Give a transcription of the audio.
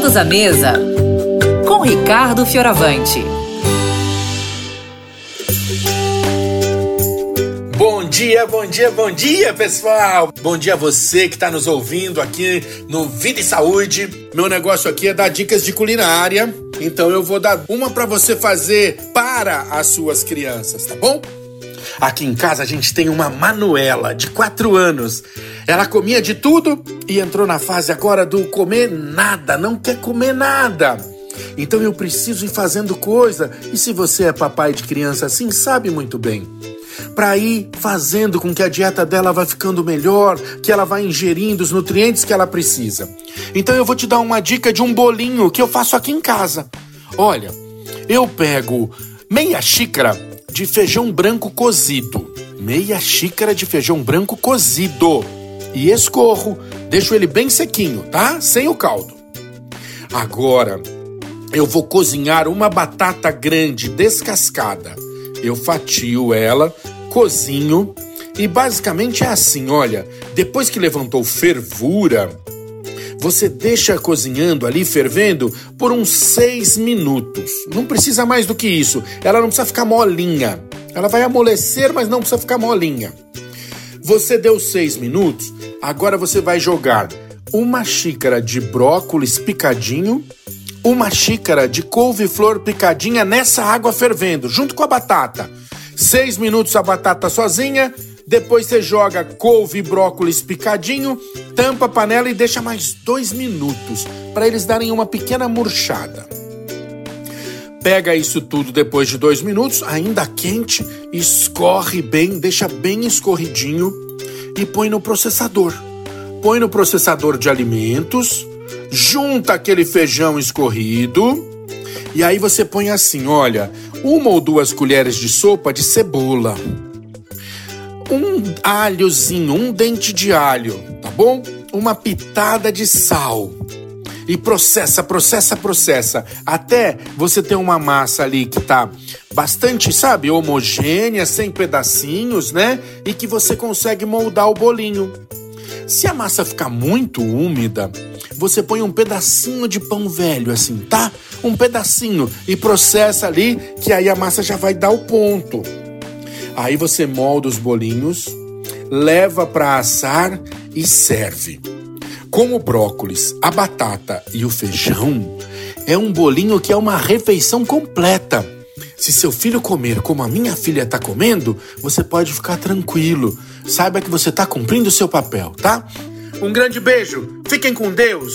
Todos à mesa com Ricardo Fioravante. Bom dia, bom dia, bom dia, pessoal! Bom dia a você que está nos ouvindo aqui no Vida e Saúde. Meu negócio aqui é dar dicas de culinária, então eu vou dar uma para você fazer para as suas crianças, tá bom? Aqui em casa a gente tem uma Manuela de 4 anos. Ela comia de tudo e entrou na fase agora do comer nada, não quer comer nada. Então eu preciso ir fazendo coisa, e se você é papai de criança assim, sabe muito bem. Para ir fazendo com que a dieta dela vá ficando melhor, que ela vá ingerindo os nutrientes que ela precisa. Então eu vou te dar uma dica de um bolinho que eu faço aqui em casa. Olha, eu pego meia xícara de feijão branco cozido. Meia xícara de feijão branco cozido. E escorro, deixo ele bem sequinho, tá? Sem o caldo. Agora, eu vou cozinhar uma batata grande descascada. Eu fatio ela, cozinho e basicamente é assim, olha, depois que levantou fervura, você deixa cozinhando ali, fervendo, por uns seis minutos. Não precisa mais do que isso. Ela não precisa ficar molinha. Ela vai amolecer, mas não precisa ficar molinha. Você deu seis minutos, agora você vai jogar uma xícara de brócolis picadinho, uma xícara de couve-flor picadinha nessa água fervendo, junto com a batata. Seis minutos a batata sozinha, depois você joga couve e brócolis picadinho, tampa a panela e deixa mais dois minutos para eles darem uma pequena murchada. Pega isso tudo depois de dois minutos, ainda quente, escorre bem, deixa bem escorridinho e põe no processador. Põe no processador de alimentos, junta aquele feijão escorrido e aí você põe assim: olha, uma ou duas colheres de sopa de cebola um alhozinho, um dente de alho, tá bom? Uma pitada de sal. E processa, processa, processa. Até você ter uma massa ali que tá bastante, sabe, homogênea, sem pedacinhos, né? E que você consegue moldar o bolinho. Se a massa ficar muito úmida, você põe um pedacinho de pão velho, assim, tá? Um pedacinho e processa ali, que aí a massa já vai dar o ponto. Aí você molda os bolinhos, leva para assar e serve. Com o brócolis, a batata e o feijão, é um bolinho que é uma refeição completa. Se seu filho comer como a minha filha está comendo, você pode ficar tranquilo. Saiba que você está cumprindo o seu papel, tá? Um grande beijo, fiquem com Deus!